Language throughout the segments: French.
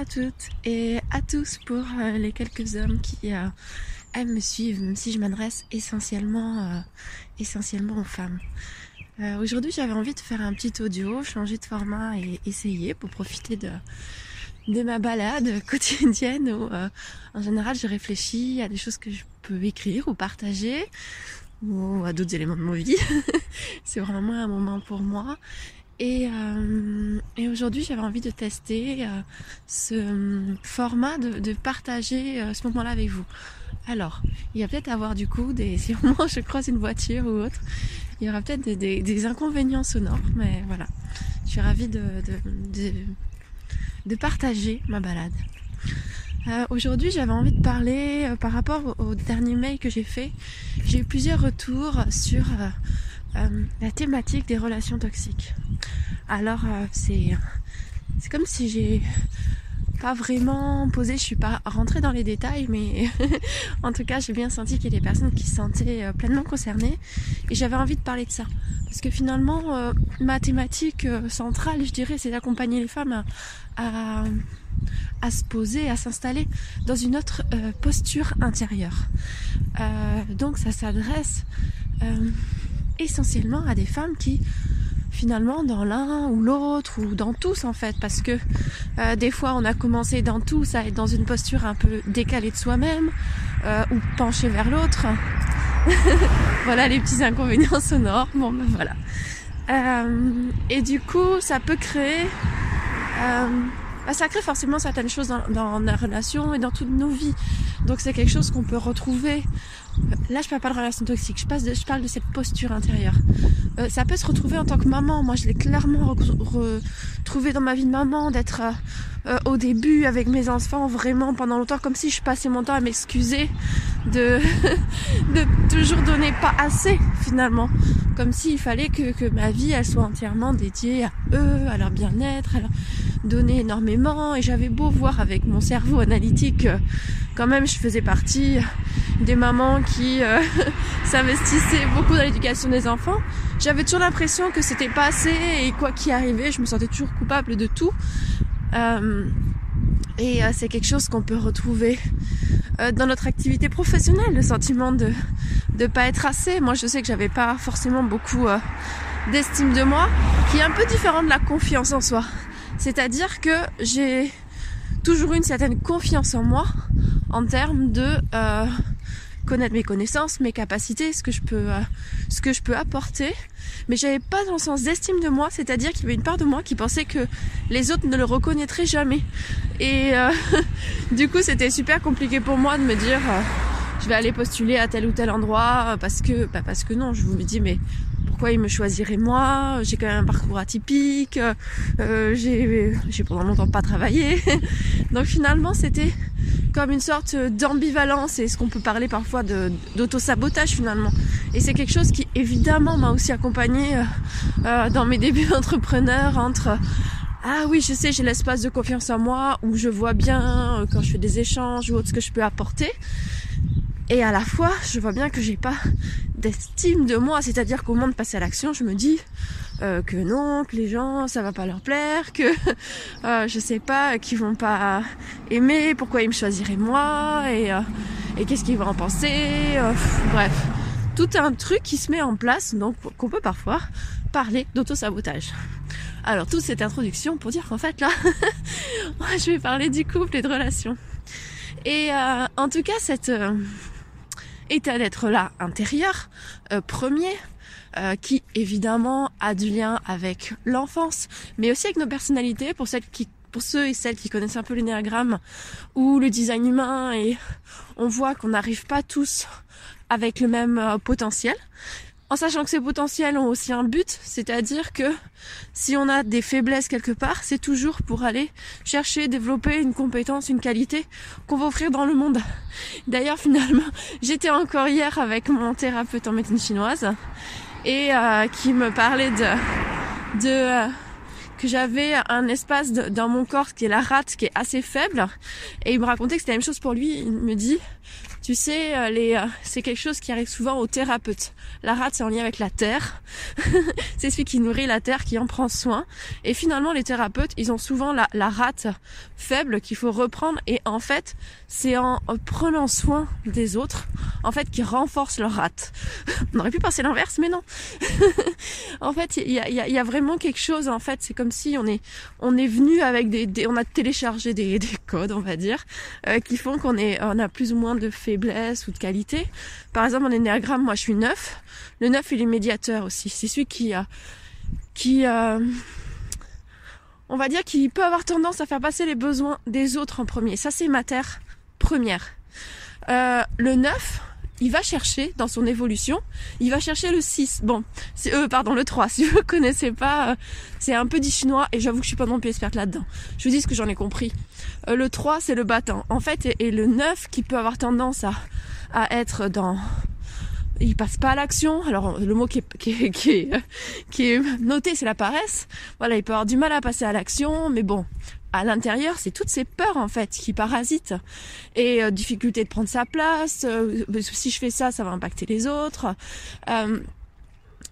à toutes et à tous pour euh, les quelques hommes qui euh, aiment me suivre, même si je m'adresse essentiellement, euh, essentiellement aux femmes. Aujourd'hui, j'avais envie de faire un petit audio, changer de format et essayer pour profiter de, de ma balade quotidienne où, en général, je réfléchis à des choses que je peux écrire ou partager ou à d'autres éléments de ma vie. C'est vraiment un moment pour moi et, euh, et aujourd'hui, j'avais envie de tester euh, ce format de, partager euh, ce moment-là avec vous. Alors, il y a peut-être avoir du coup des, si au moins je croise une voiture ou autre, il y aura peut-être des, inconvénients sonores, mais voilà. Je suis ravie de, de, partager ma balade. Euh, Aujourd'hui, j'avais envie de parler euh, par rapport au, dernier mail que j'ai fait. J'ai eu plusieurs retours sur euh, la thématique des relations toxiques. Alors euh, c'est c'est comme si j'ai pas vraiment posé, je suis pas rentrée dans les détails, mais en tout cas j'ai bien senti qu'il y a des personnes qui se sentaient euh, pleinement concernées et j'avais envie de parler de ça. Parce que finalement, euh, ma thématique centrale, je dirais, c'est d'accompagner les femmes à, à, se poser, à s'installer dans une autre euh, posture intérieure. Euh, donc ça s'adresse essentiellement à des femmes qui finalement dans l'un ou l'autre ou dans tous en fait. Parce que euh, des fois on a commencé dans tous à être dans une posture un peu décalée de soi-même euh, ou penchée vers l'autre. Voilà les petits inconvénients sonores. Bon ben voilà. Euh, et du coup ça peut créer bah, ça crée forcément certaines choses dans, dans la relation et dans toutes nos vies. Donc c'est quelque chose qu'on peut retrouver Là, je parle pas de relation toxique, je, parle de cette posture intérieure. Euh, ça peut se retrouver en tant que maman. Moi, je l'ai clairement retrouvé dans ma vie de maman, d'être euh, euh, au début avec mes enfants, vraiment pendant longtemps, comme si je passais mon temps à m'excuser de toujours donner pas assez, finalement. Comme s'il fallait que, ma vie, elle soit entièrement dédiée à eux, à leur bien-être, à leur donner énormément. Et j'avais beau voir avec mon cerveau analytique, quand même, je faisais partie des mamans qui euh, s'investissaient beaucoup dans l'éducation des enfants. J'avais toujours l'impression que c'était pas assez et quoi qu'il arrivait, je me sentais toujours coupable de tout. Euh, et euh, c'est quelque chose qu'on peut retrouver euh, dans notre activité professionnelle, le sentiment de de pas être assez. Moi, je sais que j'avais pas forcément beaucoup euh, d'estime de moi, qui est un peu différent de la confiance en soi. C'est-à-dire que j'ai toujours une certaine confiance en moi en termes de euh, connaître mes connaissances, mes capacités, ce que je peux, euh, ce que je peux apporter. Mais j'avais pas dans sens d'estime de moi, c'est-à-dire qu'il y avait une part de moi qui pensait que les autres ne le reconnaîtraient jamais. Et euh, du coup, c'était super compliqué pour moi de me dire, euh, je vais aller postuler à tel ou tel endroit parce que, bah parce que non, je vous dis, mais pourquoi il me choisirait moi? J'ai quand même un parcours atypique, euh, j'ai pendant longtemps pas travaillé. Donc finalement, c'était comme une sorte d'ambivalence et ce qu'on peut parler parfois d'auto-sabotage finalement. Et c'est quelque chose qui évidemment m'a aussi accompagné euh, euh, dans mes débuts d'entrepreneur entre ah oui, je sais, j'ai l'espace de confiance en moi où je vois bien euh, quand je fais des échanges ou autre ce que je peux apporter. Et à la fois, je vois bien que j'ai pas d'estime de moi, c'est-à-dire qu'au moment de passer à l'action, je me dis euh, que non, que les gens, ça va pas leur plaire, que euh, je sais pas, qu'ils vont pas aimer, pourquoi ils me choisiraient moi, et, euh, et qu'est-ce qu'ils vont en penser, euh, bref, tout un truc qui se met en place, donc qu'on peut parfois parler d'auto-sabotage. Alors toute cette introduction pour dire qu'en fait là, je vais parler du couple et de relations. Et en tout cas, cette état d'être là intérieur, premier, euh, qui évidemment a du lien avec l'enfance, mais aussi avec nos personnalités, pour celles qui pour ceux et celles qui connaissent un peu l'énéagramme ou le design humain et on voit qu'on n'arrive pas tous avec le même euh, potentiel en sachant que ces potentiels ont aussi un but, c'est-à-dire que si on a des faiblesses quelque part, c'est toujours pour aller chercher, développer une compétence, une qualité qu'on va offrir dans le monde. D'ailleurs, finalement, j'étais encore hier avec mon thérapeute en médecine chinoise et euh, qui me parlait de, euh, que j'avais un espace dans mon corps qui est la rate qui est assez faible et il me racontait que c'était la même chose pour lui. Il me dit tu sais, euh, euh, c'est quelque chose qui arrive souvent aux thérapeutes. La rate, c'est en lien avec la terre. c'est celui qui nourrit la terre, qui en prend soin. Et finalement, les thérapeutes, ils ont souvent la, rate faible qu'il faut reprendre. Et en fait, c'est en prenant soin des autres, en fait, qui renforce leur rate. On aurait pu penser l'inverse, mais non. en fait, il y a, vraiment quelque chose. En fait, c'est comme si on est, venu avec des, on a téléchargé des, des codes, on va dire, euh, qui font qu'on a plus ou moins de fait ou de qualité. Par exemple, en énéagramme, moi je suis neuf. Le neuf, il est médiateur aussi. C'est celui qui a, qui, euh, on va dire qu'il peut avoir tendance à faire passer les besoins des autres en premier. Ça, c'est ma terre première. Euh, le 9, il va chercher dans son évolution, il va chercher le 6. Bon, c'est euh, pardon, le 3. Si vous ne connaissez pas, euh, c'est un peu dit chinois et j'avoue que je suis pas non plus experte là-dedans. Je vous dis ce que j'en ai compris. Euh, le 3, c'est le battant. En fait, et, le 9 qui peut avoir tendance à, à être dans il passe pas à l'action. Alors le mot qui est, qui est, qui est noté, c'est la paresse. Voilà, il peut avoir du mal à passer à l'action, mais bon, à l'intérieur, c'est toutes ces peurs en fait qui parasitent et euh, difficulté de prendre sa place. Euh, si je fais ça, ça va impacter les autres. Euh,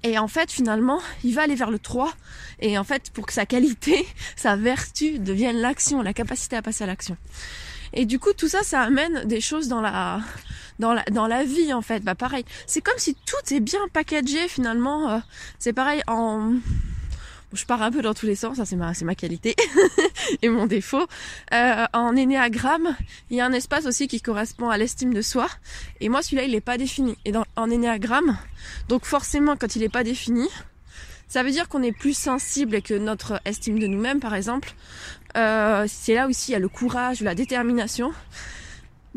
et en fait, finalement, il va aller vers le 3. Et en fait, pour que sa qualité, sa vertu devienne l'action, la capacité à passer à l'action. Et du coup, tout ça, ça amène des choses dans la, dans la, dans la vie, en fait. Bah, pareil. C'est comme si tout est bien packagé, finalement. c'est pareil en, je pars un peu dans tous les sens, ça c'est ma, qualité et mon défaut. Euh, en énéagramme, il y a un espace aussi qui correspond à l'estime de soi. Et moi, celui-là, il n'est pas défini. Et dans, en énéagramme, donc forcément, quand il n'est pas défini, ça veut dire qu'on est plus sensible que notre estime de nous-mêmes, par exemple. Euh, c'est là aussi il y a le courage, la détermination.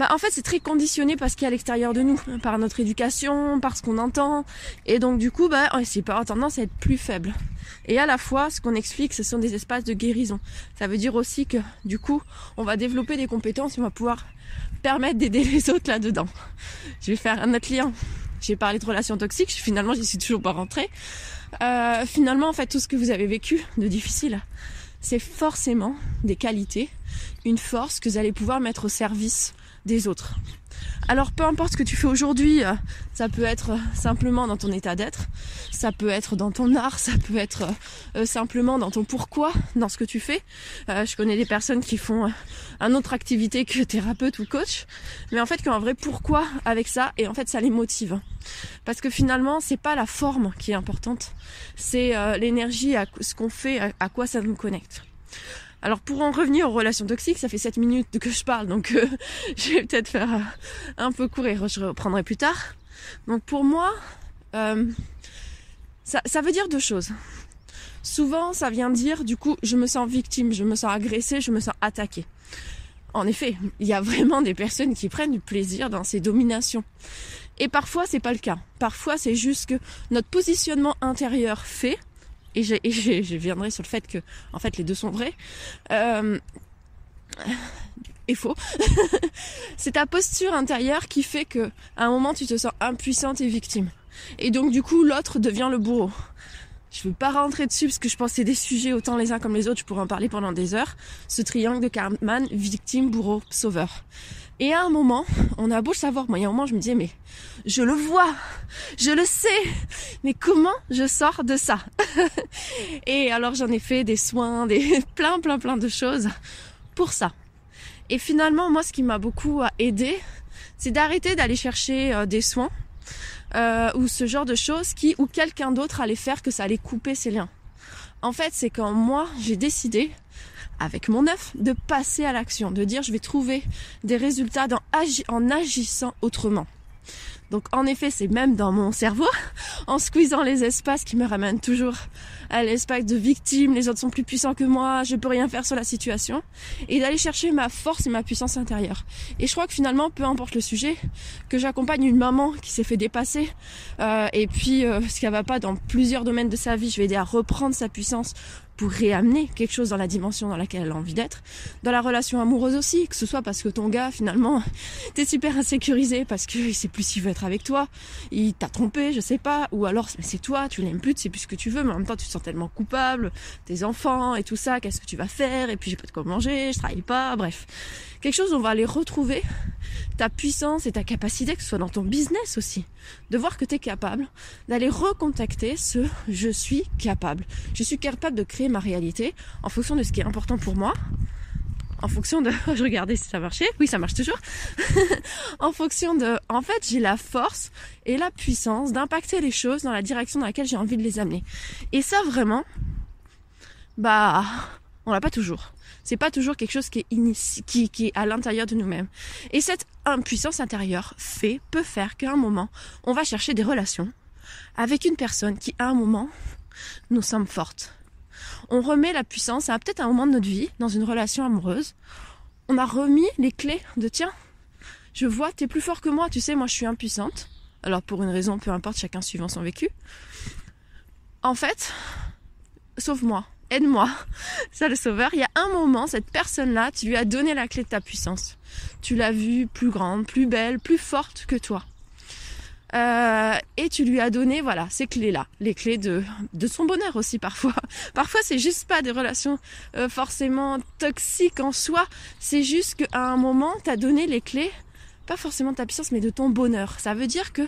Bah, en fait, c'est très conditionné parce qu'il y a à l'extérieur de nous, par notre éducation, par ce qu'on entend. Et donc, du coup, bah, c'est pas tendance à être plus faible. Et à la fois, ce qu'on explique, ce sont des espaces de guérison. Ça veut dire aussi que, du coup, on va développer des compétences on va pouvoir permettre d'aider les autres là-dedans. Je vais faire un autre lien. J'ai parlé de relations toxiques, finalement, j'y suis toujours pas rentrée. Euh, finalement, en fait, tout ce que vous avez vécu de difficile, c'est forcément des qualités, une force que vous allez pouvoir mettre au service des autres. Alors peu importe ce que tu fais aujourd'hui, euh, ça peut être euh, simplement dans ton état d'être, ça peut être dans ton art, ça peut être euh, simplement dans ton pourquoi, dans ce que tu fais. je connais des personnes qui font un autre activité que thérapeute ou coach, mais en fait qui ont un vrai pourquoi avec ça et en fait ça les motive. Parce que finalement c'est pas la forme qui est importante, c'est l'énergie, ce qu'on fait, à quoi ça nous connecte. Alors pour en revenir aux relations toxiques, ça fait 7 minutes que je parle, donc euh, je vais peut-être faire euh, un peu courir, je reprendrai plus tard. Donc pour moi, euh, ça, ça veut dire deux choses. Souvent, ça vient dire, du coup, je me sens victime, je me sens agressée, je me sens attaquée. En effet, il y a vraiment des personnes qui prennent du plaisir dans ces dominations. Et parfois, c'est pas le cas. Parfois, c'est juste que notre positionnement intérieur fait et, je, viendrai sur le fait que en fait les deux sont vrais. Euh, et faux. C'est ta posture intérieure qui fait que à un moment tu te sens impuissante et victime. Et donc du coup l'autre devient le bourreau. Je veux pas rentrer dessus parce que je pense que c'est des sujets autant les uns comme les autres. Je pourrais en parler pendant des heures. Ce triangle de Cartman victime bourreau sauveur et à un moment, on a beau savoir, moi, il y a un moment, je me disais, mais je le vois, je le sais, mais comment je sors de ça? Et alors, j'en ai fait des soins, des plein, plein, plein de choses pour ça. Et finalement, moi, ce qui m'a beaucoup aidé, c'est d'arrêter d'aller chercher euh, des soins euh, ou ce genre de choses qui, ou quelqu'un d'autre allait faire que ça allait couper ses liens. En fait, c'est quand moi, j'ai décidé avec mon œuf, de passer à l'action, de dire je vais trouver des résultats en agissant autrement. Donc en effet, c'est même dans mon cerveau, en squeezant les espaces qui me ramènent toujours à l'espace de victime, les autres sont plus puissants que moi, je peux rien faire sur la situation, et d'aller chercher ma force et ma puissance intérieure. Et je crois que finalement, peu importe le sujet, que j'accompagne une maman qui s'est fait dépasser, euh, et puis euh, ce qu'elle va pas dans plusieurs domaines de sa vie, je vais aider à reprendre sa puissance pour réamener quelque chose dans la dimension dans laquelle elle a envie d'être. Dans la relation amoureuse aussi, que ce soit parce que ton gars, finalement, t'es super insécurisé parce qu'il sait plus s'il veut être avec toi, il t'a trompé, je sais pas, ou alors c'est toi, tu l'aimes plus, tu sais plus ce que tu veux, mais en même temps tu te sens tellement coupable, tes enfants et tout ça, qu'est-ce que tu vas faire, et puis j'ai pas de quoi manger, je travaille pas, bref. Quelque chose on va aller retrouver ta puissance et ta capacité, que ce soit dans ton business aussi, de voir que tu capable d'aller recontacter ce je suis capable. Je suis capable de créer ma réalité en fonction de ce qui est important pour moi, en fonction de je regardais si ça marchait. Oui ça marche toujours. En fonction de en fait j'ai la force et la puissance d'impacter les choses dans la direction dans laquelle j'ai envie de les amener. Et ça vraiment bah on l'a pas toujours. C'est pas toujours quelque chose qui est, qui, qui est à l'intérieur de nous-mêmes. Et cette impuissance intérieure fait, peut faire qu'à un moment, on va chercher des relations avec une personne qui, à un moment, nous semble forte. On remet la puissance à peut-être un moment de notre vie, dans une relation amoureuse. On a remis les clés de tiens, je vois, t'es plus fort que moi, tu sais, moi je suis impuissante. Alors pour une raison, peu importe, chacun suivant son vécu. En fait, sauve-moi aide-moi. Ça, le sauveur, il y a un moment, cette personne-là, tu lui as donné la clé de ta puissance. Tu l'as vue plus grande, plus belle, plus forte que toi. Euh, et tu lui as donné voilà ces clés là les clés de de son bonheur aussi parfois. Parfois c'est juste pas des relations euh, forcément toxiques en soi. C'est juste qu'à un moment tu as donné les clés pas forcément de ta puissance, mais de ton bonheur. Ça veut dire que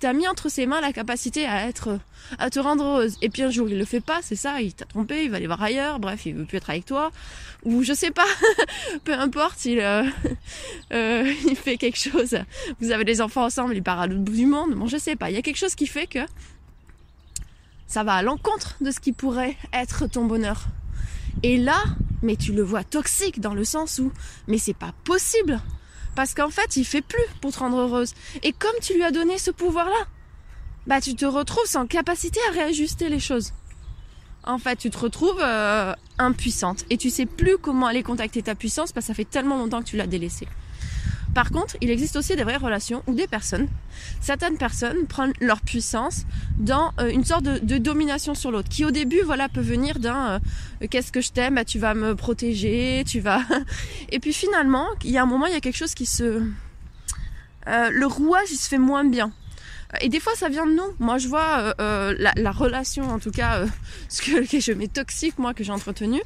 tu as mis entre ses mains la capacité à être, à te rendre heureuse. Et puis un jour, il le fait pas, c'est ça, il t'a trompé, il va aller voir ailleurs, bref, il veut plus être avec toi. Ou je sais pas, peu importe, il, euh, euh, il fait quelque chose. Vous avez des enfants ensemble, il part à l'autre bout du monde. Bon, je sais pas, il y a quelque chose qui fait que ça va à l'encontre de ce qui pourrait être ton bonheur. Et là, mais tu le vois toxique dans le sens où, mais c'est pas possible parce qu'en fait, il fait plus pour te rendre heureuse. Et comme tu lui as donné ce pouvoir-là, bah tu te retrouves sans capacité à réajuster les choses. En fait, tu te retrouves euh, impuissante et tu sais plus comment aller contacter ta puissance parce que ça fait tellement longtemps que tu l'as délaissée. Par contre, il existe aussi des vraies relations où des personnes, certaines personnes prennent leur puissance dans euh, une sorte de, domination sur l'autre, qui au début, voilà, peut venir d'un euh, qu'est-ce que je t'aime, bah, tu vas me protéger, tu vas. Et puis finalement, il y a un moment, il y a quelque chose qui se, euh, le rouage, il se fait moins bien. Et des fois, ça vient de nous. Moi, je vois la, relation, en tout cas, ce que, je mets toxique, moi, que j'ai entretenu.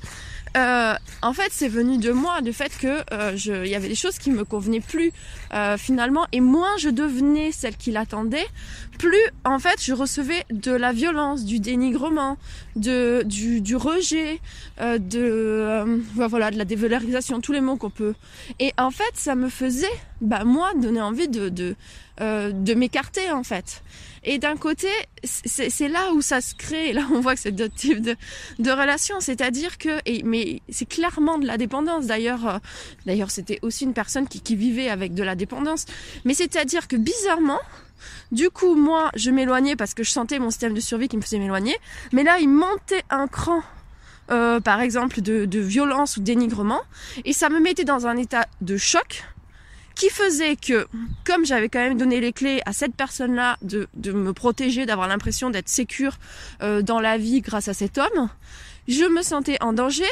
Euh, en fait, c'est venu de moi, du fait que euh, il y avait des choses qui me convenaient plus euh, finalement, et moins je devenais celle qui l'attendait, plus en fait je recevais de la violence, du dénigrement, de du, du rejet, de voilà de la dévalorisation, tous les mots qu'on peut. Et en fait, ça me faisait, bah moi, donner envie de de, de m'écarter en fait. Et d'un côté, c'est là où ça se crée. là, on voit que c'est d'autres types de, de relations. C'est-à-dire que, et, mais c'est clairement de la dépendance. D'ailleurs, euh, d'ailleurs, c'était aussi une personne qui, qui vivait avec de la dépendance. Mais c'est-à-dire que bizarrement, du coup, moi, je m'éloignais parce que je sentais mon système de survie qui me faisait m'éloigner. Mais là, il montait un cran. Euh, par exemple de, de violence ou dénigrement et ça me mettait dans un état de choc qui faisait que, comme j'avais quand même donné les clés à cette personne-là de, de me protéger, d'avoir l'impression d'être sécure euh, dans la vie grâce à cet homme, je me sentais en danger.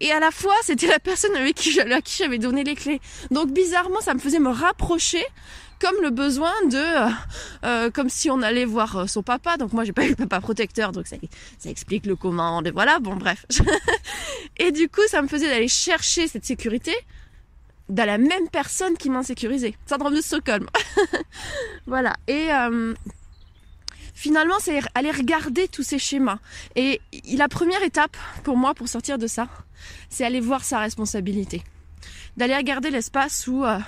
Et à la fois, c'était la personne avec qui, à qui j'avais donné les clés. Donc bizarrement, ça me faisait me rapprocher comme le besoin de euh, euh comme si on allait voir euh, son papa donc moi j'ai pas eu papa protecteur donc ça, ça explique le comment voilà bon bref et du coup ça me faisait d'aller chercher cette sécurité dans la même personne qui m'insécurisait. Syndrome de Stockholm. voilà. Et euh, finalement, c'est aller regarder tous ces schémas. Et la première étape pour moi, pour sortir de ça, c'est aller voir sa responsabilité. D'aller regarder l'espace où, euh,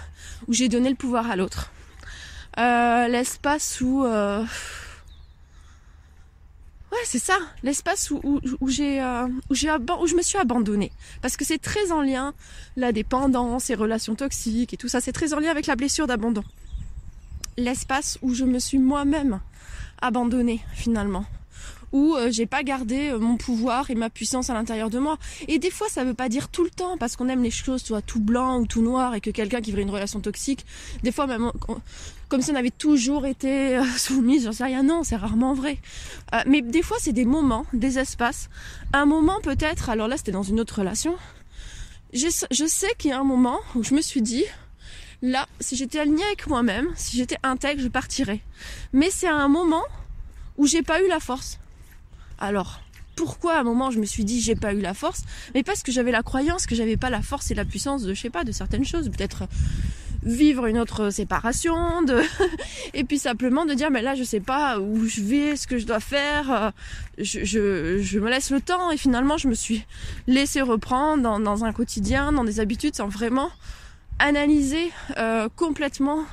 où j'ai donné le pouvoir à l'autre. Euh, l'espace où Ouais, c'est ça, l'espace où, j'ai euh, où je me suis abandonnée parce que c'est très en lien la dépendance, les relations toxiques et tout ça, c'est très en lien avec la blessure d'abandon. L'espace où je me suis moi-même abandonnée finalement, où euh, j'ai pas gardé euh, mon pouvoir et ma puissance à l'intérieur de moi. Et des fois, ça veut pas dire tout le temps parce qu'on aime les choses soit tout blanc ou tout noir et que quelqu'un qui veut une relation toxique, des fois même comme si on avait toujours été euh, soumise, j'en sais rien. Non, c'est rarement vrai. mais des fois, c'est des moments, des espaces. Un moment peut-être. Alors là, c'était dans une autre relation. Je, je sais qu'il y a un moment où je me suis dit, là, si j'étais alignée avec moi-même, si j'étais intègre, je partirais. Mais c'est un moment où j'ai pas eu la force. Alors, pourquoi à un moment je me suis dit j'ai pas eu la force? Mais parce que j'avais la croyance que j'avais pas la force et la puissance de je sais pas de certaines choses, peut-être vivre une autre séparation, de et puis simplement de dire mais là je sais pas où je vais, ce que je dois faire, je, je, me laisse le temps et finalement je me suis laissé reprendre dans, dans un quotidien, dans des habitudes sans vraiment analyser euh, complètement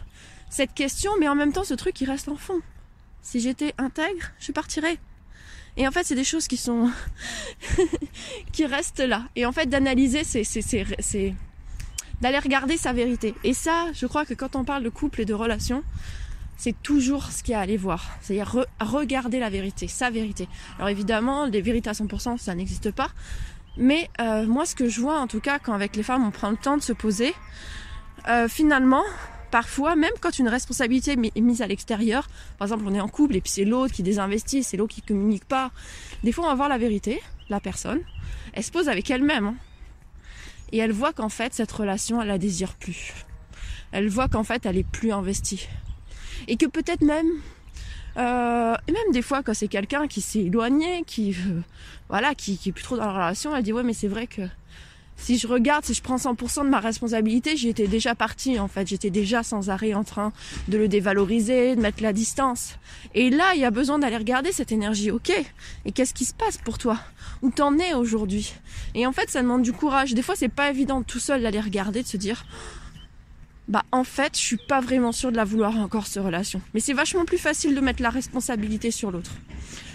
cette question, mais en même temps ce truc qui reste en fond. Si j'étais intègre, je partirais. Et en fait, c'est des choses qui sont qui restent là. Et en fait, d'analyser, c'est c'est d'aller regarder sa vérité. Et ça, je crois que quand on parle de couple et de relation, c'est toujours ce qu'il y a à aller voir. C'est-à-dire regarder la vérité, sa vérité. Alors évidemment, les vérités à 100%, ça n'existe pas. Mais euh, moi, ce que je vois, en tout cas, quand avec les femmes, on prend le temps de se poser, euh, finalement, parfois, même quand une responsabilité est mise à l'extérieur, par exemple, on est en couple et puis c'est l'autre qui désinvestit, c'est l'autre qui communique pas. Des fois, on va voir la vérité, la personne, elle se pose avec elle-même, hein. Et elle voit qu'en fait, cette relation, elle la désire plus. Elle voit qu'en fait, elle est plus investie. Et que peut-être même, euh, et même des fois quand c'est quelqu'un qui s'est éloigné, qui euh, voilà, qui, qui est plus trop dans la relation, elle dit ouais mais c'est vrai que si je regarde, si je prends 100% de ma responsabilité, j'y étais déjà partie en fait. J'étais déjà sans arrêt en train de le dévaloriser, de mettre la distance. Et là, il y a besoin d'aller regarder cette énergie. Ok. Et qu'est-ce qui se passe pour toi? Où t'en es aujourd'hui? Et en fait, ça demande du courage. Des fois, c'est pas évident tout seul d'aller regarder, de se dire, bah en fait, je suis pas vraiment sûre de la vouloir encore cette relation. Mais c'est vachement plus facile de mettre la responsabilité sur l'autre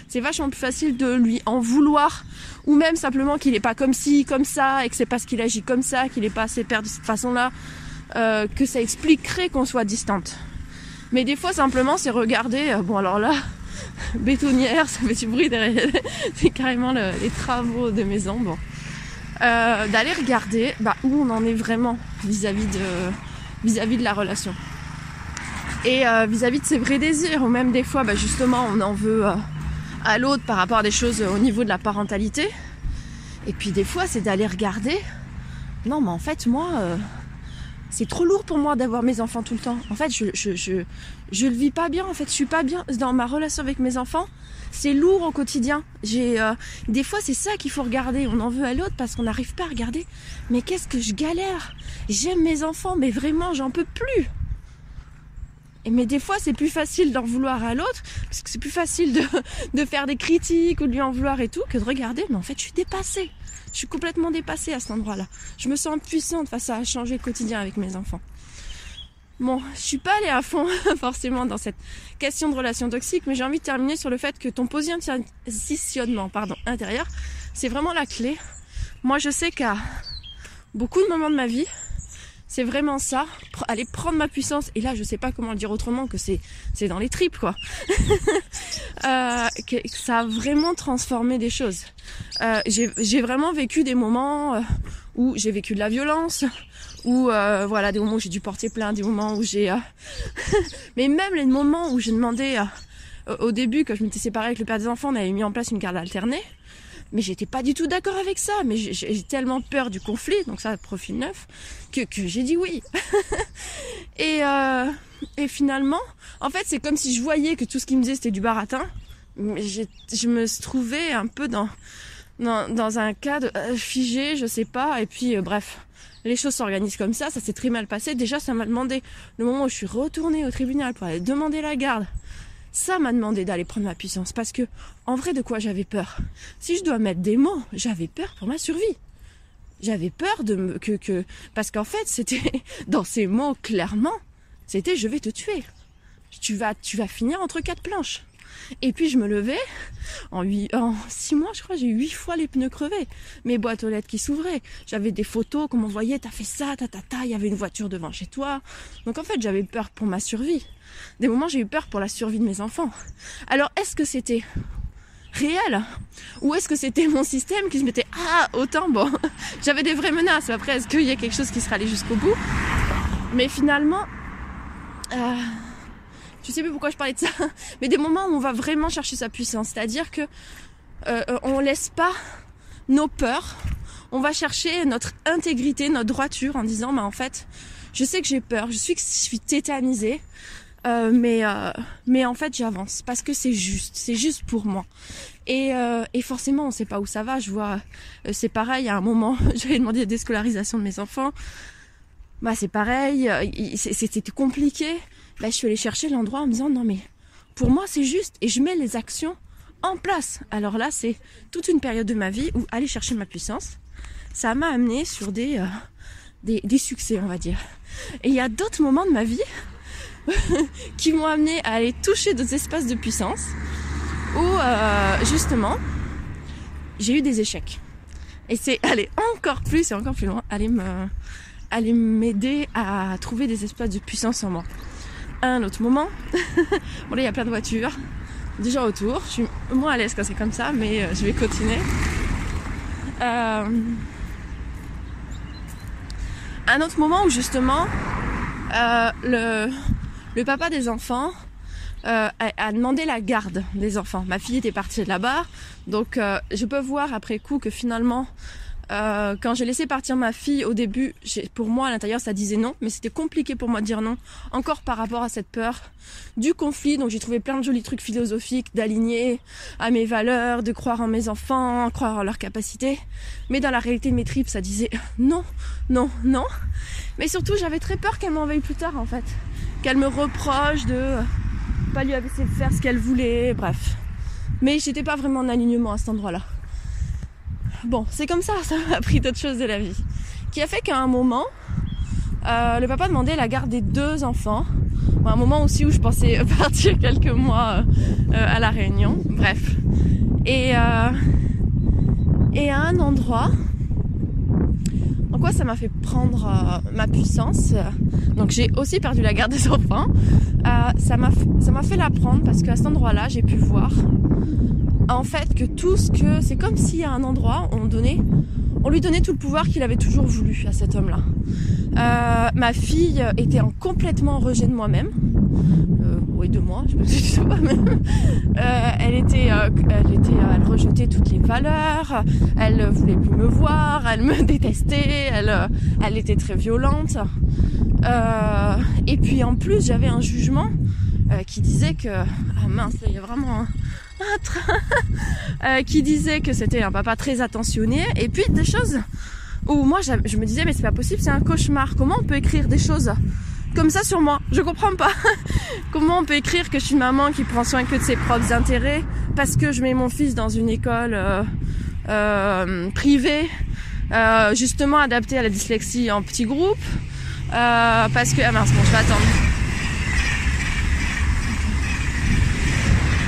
c'est vachement plus facile de lui en vouloir ou même simplement qu'il n'est pas comme ci, comme ça et que c'est parce qu'il agit comme ça, qu'il n'est pas assez père de cette façon-là, euh, que ça expliquerait qu'on soit distante. Mais des fois simplement c'est regarder, euh, bon alors là, bétonnière, ça fait du bruit derrière, c'est carrément les travaux de maison, bon. Euh, d'aller regarder bah, où on en est vraiment vis-à-vis de vis-à-vis de la relation et vis-à-vis de ses vrais désirs ou même des fois bah, justement on en veut à l'autre par rapport à des choses au niveau de la parentalité. Et puis des fois, c'est d'aller regarder. Non, mais en fait, moi, euh, c'est trop lourd pour moi d'avoir mes enfants tout le temps. En fait, je, je, je, je, le vis pas bien. En fait, je suis pas bien dans ma relation avec mes enfants. C'est lourd au quotidien. J'ai euh, des fois, c'est ça qu'il faut regarder. On en veut à l'autre parce qu'on n'arrive pas à regarder. Mais qu'est-ce que je galère? J'aime mes enfants, mais vraiment, j'en peux plus mais des fois, c'est plus facile d'en vouloir à l'autre, parce que c'est plus facile de, faire des critiques ou de lui en vouloir et tout, que de regarder, mais en fait, je suis dépassée. Je suis complètement dépassée à cet endroit-là. Je me sens puissante face à changer le quotidien avec mes enfants. Bon, je suis pas allée à fond forcément dans cette question de relation toxique, mais j'ai envie de terminer sur le fait que ton positionnement pardon, intérieur, c'est vraiment la clé. Moi, je sais qu'à beaucoup de moments de ma vie, c'est vraiment ça, aller prendre ma puissance. Et là, je sais pas comment le dire autrement que c'est c'est dans les tripes quoi. euh, que, ça a vraiment transformé des choses. Euh, j'ai vraiment vécu des moments euh, où j'ai vécu de la violence, où euh, voilà des moments où j'ai dû porter plainte, des moments où j'ai, euh, mais même les moments où j'ai demandé au début quand je m'étais séparée avec le père des enfants, on avait mis en place une garde alternée mais j'étais pas du tout d'accord avec ça. Mais j'ai tellement peur du conflit, donc ça, profil neuf, que, que j'ai dit oui. et, euh, et finalement, en fait, c'est comme si je voyais que tout ce qu'il me disait c'était du baratin. Mais je me trouvais un peu dans, dans, dans un cadre euh, figé, je sais pas. Et puis, euh, bref, les choses s'organisent comme ça. Ça s'est très mal passé. Déjà, ça m'a demandé le moment où je suis retournée au tribunal pour aller demander la garde ça m'a demandé d'aller prendre ma puissance parce que, en vrai, de quoi j'avais peur? Si je dois mettre des mots, j'avais peur pour ma survie. J'avais peur de me, que, que, parce qu'en fait, c'était, dans ces mots, clairement, c'était je vais te tuer. Tu vas, tu vas finir entre quatre planches. Et puis je me levais, en, huit, en six mois, je crois, j'ai eu huit fois les pneus crevés. Mes boîtes aux lettres qui s'ouvraient. J'avais des photos qu'on m'envoyait, t'as fait ça, ta ta il y avait une voiture devant chez toi. Donc en fait, j'avais peur pour ma survie. Des moments, j'ai eu peur pour la survie de mes enfants. Alors, est-ce que c'était réel? Ou est-ce que c'était mon système qui se mettait ah autant bon j'avais des vraies menaces après est-ce qu'il y a quelque chose qui sera allé jusqu'au bout? Mais finalement euh, je sais plus pourquoi je parlais de ça mais des moments où on va vraiment chercher sa puissance. C'est-à-dire que euh, on laisse pas nos peurs. On va chercher notre intégrité notre droiture en disant bah en fait je sais que j'ai peur. Je suis que je suis tétanisée euh, mais euh, mais en fait j'avance parce que c'est juste. C'est juste pour moi. Et, euh, et forcément on sait pas où ça va. Je vois euh, c'est pareil. À un moment j'avais demandé la déscolarisation de mes enfants. Bah c'est pareil. Euh, c'était compliqué là je suis allée chercher l'endroit en me disant non mais pour moi c'est juste et je mets les actions en place alors là c'est toute une période de ma vie où aller chercher ma puissance ça m'a amené sur des, euh, des des succès on va dire et il y a d'autres moments de ma vie qui m'ont amené à aller toucher d'autres espaces de puissance où euh, justement j'ai eu des échecs. Et c'est aller encore plus et encore plus loin, aller me aller m'aider à trouver des espaces de puissance en moi. Un autre moment, bon là il y a plein de voitures, des gens autour, je suis moins à l'aise quand c'est comme ça, mais euh, je vais continuer. Euh... Un autre moment où justement euh, le papa des enfants a, demandé la garde des enfants. Ma fille était partie là-bas, donc je peux voir après coup que finalement, euh, quand j'ai laissé partir ma fille au début, pour moi à l'intérieur ça disait non, mais c'était compliqué pour moi de dire non, encore par rapport à cette peur du conflit. Donc j'ai trouvé plein de jolis trucs philosophiques, d'aligner à mes valeurs, de croire en mes enfants, croire en leurs capacités. Mais dans la réalité de mes tripes, ça disait non, non, non. Mais surtout, j'avais très peur qu'elle m'en veuille plus tard en fait qu'elle me reproche de pas lui laisser faire ce qu'elle voulait, bref. Mais j'étais pas vraiment en alignement à cet endroit-là. Bon, c'est comme ça, ça m'a appris d'autres choses de la vie. Qui a fait qu'à un moment, euh, le papa demandait la garde des deux enfants. Un moment aussi où je pensais partir quelques mois euh, à la Réunion. Bref. Et, euh, et à un endroit, en quoi ça m'a fait prendre ma puissance. Donc j'ai aussi perdu la garde des enfants. Ça m'a fait la prendre parce qu'à cet endroit-là, j'ai pu voir en fait que tout ce que c'est comme si à un endroit on donnait on lui donnait tout le pouvoir qu'il avait toujours voulu à cet homme-là. Euh, ma fille était en complètement rejet de moi-même. Euh, oui, de moi, je me suis pas même. Euh, elle était, euh, elle était, elle rejetait toutes les valeurs. Elle voulait plus me voir. Elle me détestait. Elle, elle était très violente. et puis en plus, j'avais un jugement qui disait que ah mince, il y a vraiment un, euh, qui disait que c'était un papa très attentionné. Et puis des choses où moi je me disais mais c'est pas possible c'est un cauchemar. Comment on peut écrire des choses comme ça sur moi? Je comprends pas. Comment on peut écrire que je suis maman qui prend soin que de ses propres intérêts parce que je mets mon fils dans une école euh, euh, privée euh, justement adaptée à la dyslexie en petit groupe euh, parce que ah mince bon je vais attendre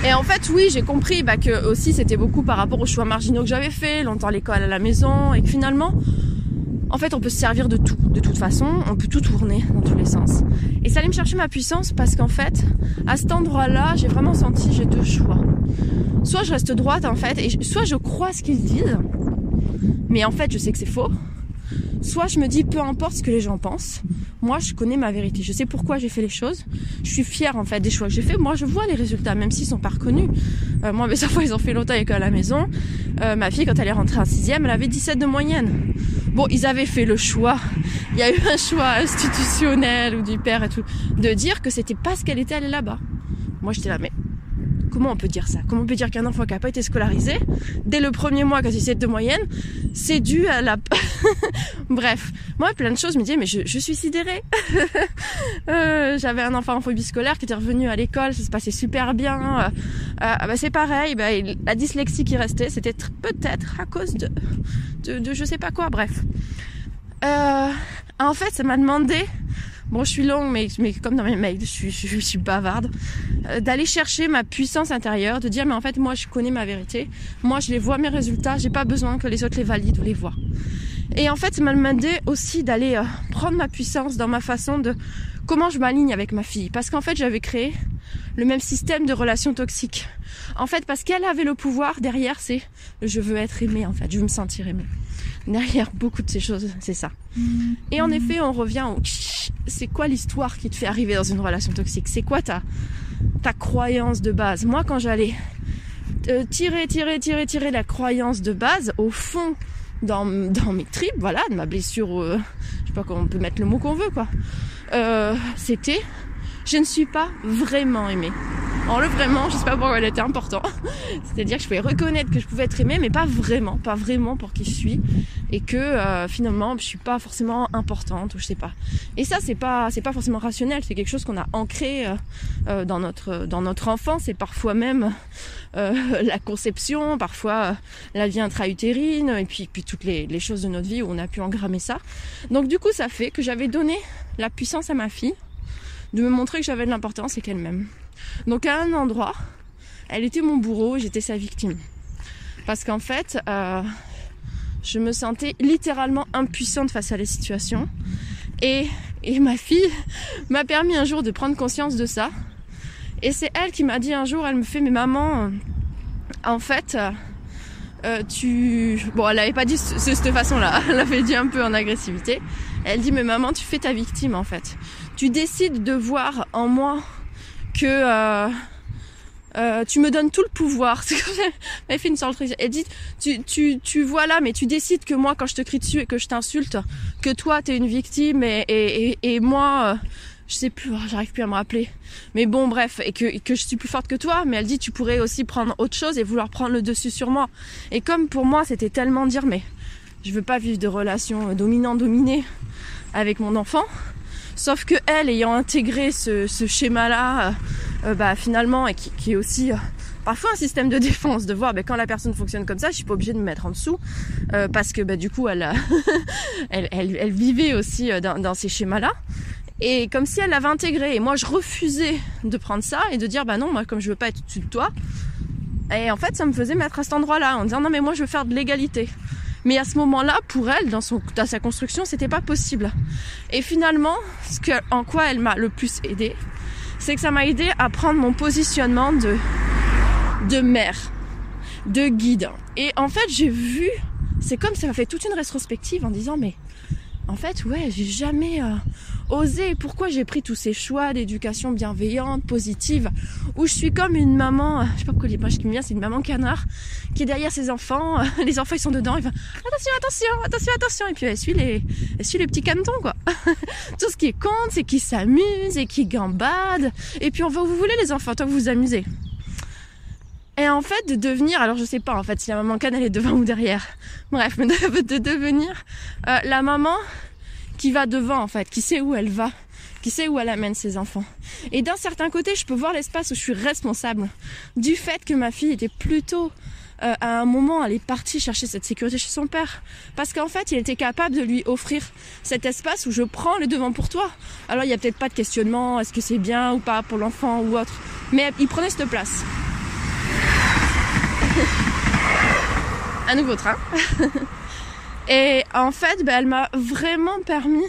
Et en fait, oui, j'ai compris bah, que aussi c'était beaucoup par rapport aux choix marginaux que j'avais fait, longtemps l'école à la maison, et que finalement, en fait, on peut se servir de tout. De toute façon, on peut tout tourner dans tous les sens. Et ça allait me chercher ma puissance parce qu'en fait, à cet endroit-là, j'ai vraiment senti j'ai deux choix. Soit je reste droite en fait, et soit je crois ce qu'ils disent, mais en fait, je sais que c'est faux. Soit je me dis peu importe ce que les gens pensent, moi je connais ma vérité, je sais pourquoi j'ai fait les choses, je suis fière en fait des choix que j'ai fait, moi je vois les résultats même s'ils sont pas reconnus. Euh, moi mes enfants ils ont fait longtemps avec à la maison, euh, ma fille quand elle est rentrée en sixième elle avait 17 de moyenne. Bon ils avaient fait le choix, il y a eu un choix institutionnel ou du père et tout, de dire que c'était parce qu'elle était allée là-bas. Moi j'étais là mais Comment on peut dire ça? Comment on peut dire qu'un enfant qui n'a pas été scolarisé, dès le premier mois, quand il s'est de moyenne, c'est dû à la... Bref, moi, plein de choses me disaient, mais je, suis sidérée. euh, J'avais un enfant en phobie scolaire qui était revenu à l'école, ça se passait super bien. Euh, euh, bah, c'est pareil, bah, la dyslexie qui restait, c'était peut-être à cause de, de, de je sais pas quoi, bref. En fait, ça m'a demandé bon je suis longue mais, comme dans mes mails je suis, je, je suis bavarde. Euh, d'aller chercher ma puissance intérieure de dire mais en fait moi je connais ma vérité. Moi je les vois mes résultats. J'ai pas besoin que les autres les valident ou les voient. Et en fait ça m'a demandé aussi d'aller euh, prendre ma puissance dans ma façon de comment je m'aligne avec ma fille? Parce qu'en fait j'avais créé le même système de relation toxique. En fait, parce qu'elle avait le pouvoir, derrière, c'est je veux être aimée, en fait, je veux me sentir aimée. Derrière beaucoup de ces choses, c'est ça. Et en effet, on revient au c'est quoi l'histoire qui te fait arriver dans une relation toxique? C'est quoi ta, ta croyance de base? Moi, quand j'allais euh, tirer, tirer, tirer, tirer la croyance de base, au fond, dans, dans mes tripes, voilà, de ma blessure, euh, je sais pas comment on peut mettre le mot qu'on veut, quoi. Euh, c'était, je ne suis pas vraiment aimée. En le vraiment, je sais pas pourquoi elle était important. C'est-à-dire que je pouvais reconnaître que je pouvais être aimée, mais pas vraiment, pas vraiment pour qui je suis, et que euh, finalement je suis pas forcément importante ou je sais pas. Et ça c'est pas c'est pas forcément rationnel, c'est quelque chose qu'on a ancré euh, euh, dans notre dans notre enfance et parfois même la conception, parfois la vie intra-utérine et puis puis toutes les, les choses de notre vie où on a pu engrammer ça. Donc du coup ça fait que j'avais donné la puissance à ma fille de me montrer que j'avais de l'importance et qu'elle m'aime. Donc à un endroit, elle était mon bourreau, j'étais sa victime. Parce qu'en fait, euh, je me sentais littéralement impuissante face à la situation. Et, et ma fille m'a permis un jour de prendre conscience de ça. Et c'est elle qui m'a dit un jour, elle me fait, mais maman, en fait, euh, tu... Bon, elle n'avait pas dit de cette façon-là, elle l'avait dit un peu en agressivité. Elle dit, mais maman, tu fais ta victime en fait. Tu décides de voir en moi que euh, euh, tu me donnes tout le pouvoir. Elle fait une sorte Elle dit, tu, tu, tu vois là, mais tu décides que moi, quand je te crie dessus et que je t'insulte, que toi, t'es une victime et, et, et, moi, euh, je sais plus, oh, j'arrive plus à me rappeler. Mais bon, bref, et que, que je suis plus forte que toi. Mais elle dit, tu pourrais aussi prendre autre chose et vouloir prendre le dessus sur moi. Et comme pour moi, c'était tellement dire, mais je veux pas vivre de relations dominant-dominé avec mon enfant. Sauf que elle, ayant intégré ce, schéma-là, euh, bah, finalement, et qui, est aussi euh, parfois un système de défense, de voir bah, quand la personne fonctionne comme ça, je suis pas obligée de me mettre en dessous, euh, parce que bah, du coup, elle, vivait aussi dans, ces schémas-là. Et comme si elle l'avait intégré. Et moi, je refusais de prendre ça et de dire, bah non, moi, comme je veux pas être au-dessus de toi. Et en fait, ça me faisait mettre à cet endroit-là, en disant, non, mais moi, je veux faire de l'égalité. Mais à ce moment-là, pour elle, dans, sa construction, c'était pas possible. Et finalement, ce que, en quoi elle m'a le plus aidé, c'est que ça m'a aidé à prendre mon positionnement de, de mère, de guide. Et en fait, j'ai vu, c'est comme ça m'a fait toute une rétrospective en disant, mais en fait, ouais, j'ai jamais euh, osé. Pourquoi j'ai pris tous ces choix d'éducation bienveillante, positive, où je suis comme une maman, je sais pas pourquoi l'image qui me vient, c'est une maman canard qui est derrière ses enfants. Les enfants ils sont dedans, il va attention, attention, attention, attention, et puis elle suit les, petits canetons quoi. Tout ce qui compte, c'est qu'ils s'amusent et qu'ils gambadent. Et puis on va vous voulez les enfants, tant vous vous amusez. Et en fait, de devenir, alors je sais pas en fait si la maman canne elle est devant ou derrière. Bref, de, devenir euh, la maman qui va devant en fait, qui sait où elle va, qui sait où elle amène ses enfants. Et d'un certain côté, je peux voir l'espace où je suis responsable du fait que ma fille était plutôt euh, à un moment, elle est partie chercher cette sécurité chez son père. Parce qu'en fait, il était capable de lui offrir cet espace où je prends le devant pour toi. Alors, il n'y a peut-être pas de questionnement, est-ce que c'est bien ou pas pour l'enfant ou autre. Mais il prenait cette place. un nouveau train. et en fait, ben, elle m'a vraiment permis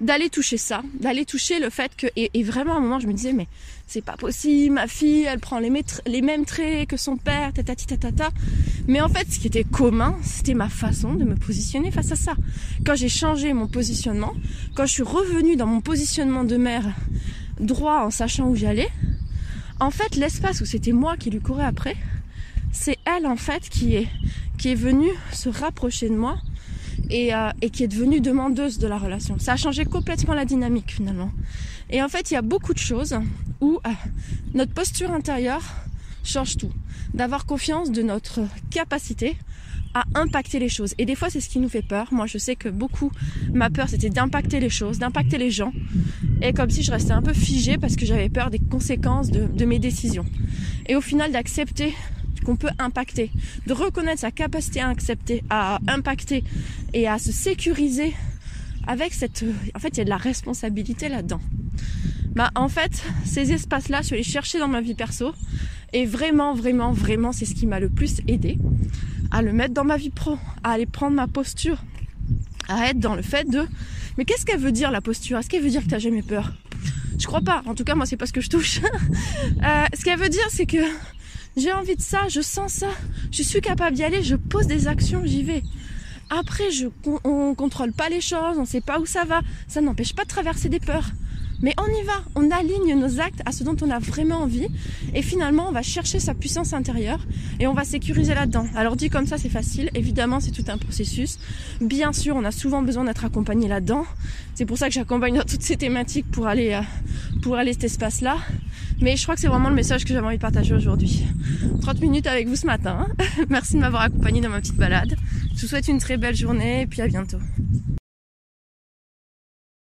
d'aller toucher ça, d'aller toucher le fait que et, vraiment à un moment je me disais mais c'est pas possible, ma fille elle prend les, mêmes traits que son père, tatati tatata. Mais en fait ce qui était commun c'était ma façon de me positionner face à ça. Quand j'ai changé mon positionnement, quand je suis revenue dans mon positionnement de mère droit en sachant où j'allais, en fait l'espace où c'était moi qui lui courais après, c'est elle en fait qui est, qui est venue se rapprocher de moi et, euh, et, qui est devenue demandeuse de la relation. Ça a changé complètement la dynamique finalement. Et en fait, il y a beaucoup de choses où euh, notre posture intérieure change tout. D'avoir confiance de notre capacité à impacter les choses. Et des fois, c'est ce qui nous fait peur. Moi, je sais que beaucoup, ma peur, c'était d'impacter les choses, d'impacter les gens. Et comme si je restais un peu figée parce que j'avais peur des conséquences de, de mes décisions. Et au final, d'accepter qu'on peut impacter, de reconnaître sa capacité à accepter, à impacter et à se sécuriser avec cette... En fait, il y a de la responsabilité là-dedans. Bah, en fait, ces espaces-là, je allée chercher dans ma vie perso. Et vraiment, vraiment, vraiment, c'est ce qui m'a le plus aidé à le mettre dans ma vie pro, à aller prendre ma posture, à être dans le fait de... Mais qu'est-ce qu'elle veut dire la posture? Est-ce qu'elle veut dire que tu n'as jamais peur? Je crois pas. En tout cas, moi, c'est pas ce que je touche. euh, ce qu'elle veut dire, c'est que j'ai envie de ça, je sens ça, je suis capable d'y aller, je pose des actions, j'y vais. Après, je, on contrôle pas les choses, on sait pas où ça va. Ça n'empêche pas de traverser des peurs. Mais on y va, on aligne nos actes à ce dont on a vraiment envie et finalement on va chercher sa puissance intérieure et on va sécuriser là-dedans. Alors dit comme ça c'est facile, évidemment c'est tout un processus. Bien sûr on a souvent besoin d'être accompagné là-dedans. C'est pour ça que j'accompagne dans toutes ces thématiques pour aller, euh, pour aller cet espace-là. Mais je crois que c'est vraiment le message que j'avais envie de partager aujourd'hui. 30 minutes avec vous ce matin. Merci de m'avoir accompagné dans ma petite balade. Je vous souhaite une très belle journée et puis à bientôt.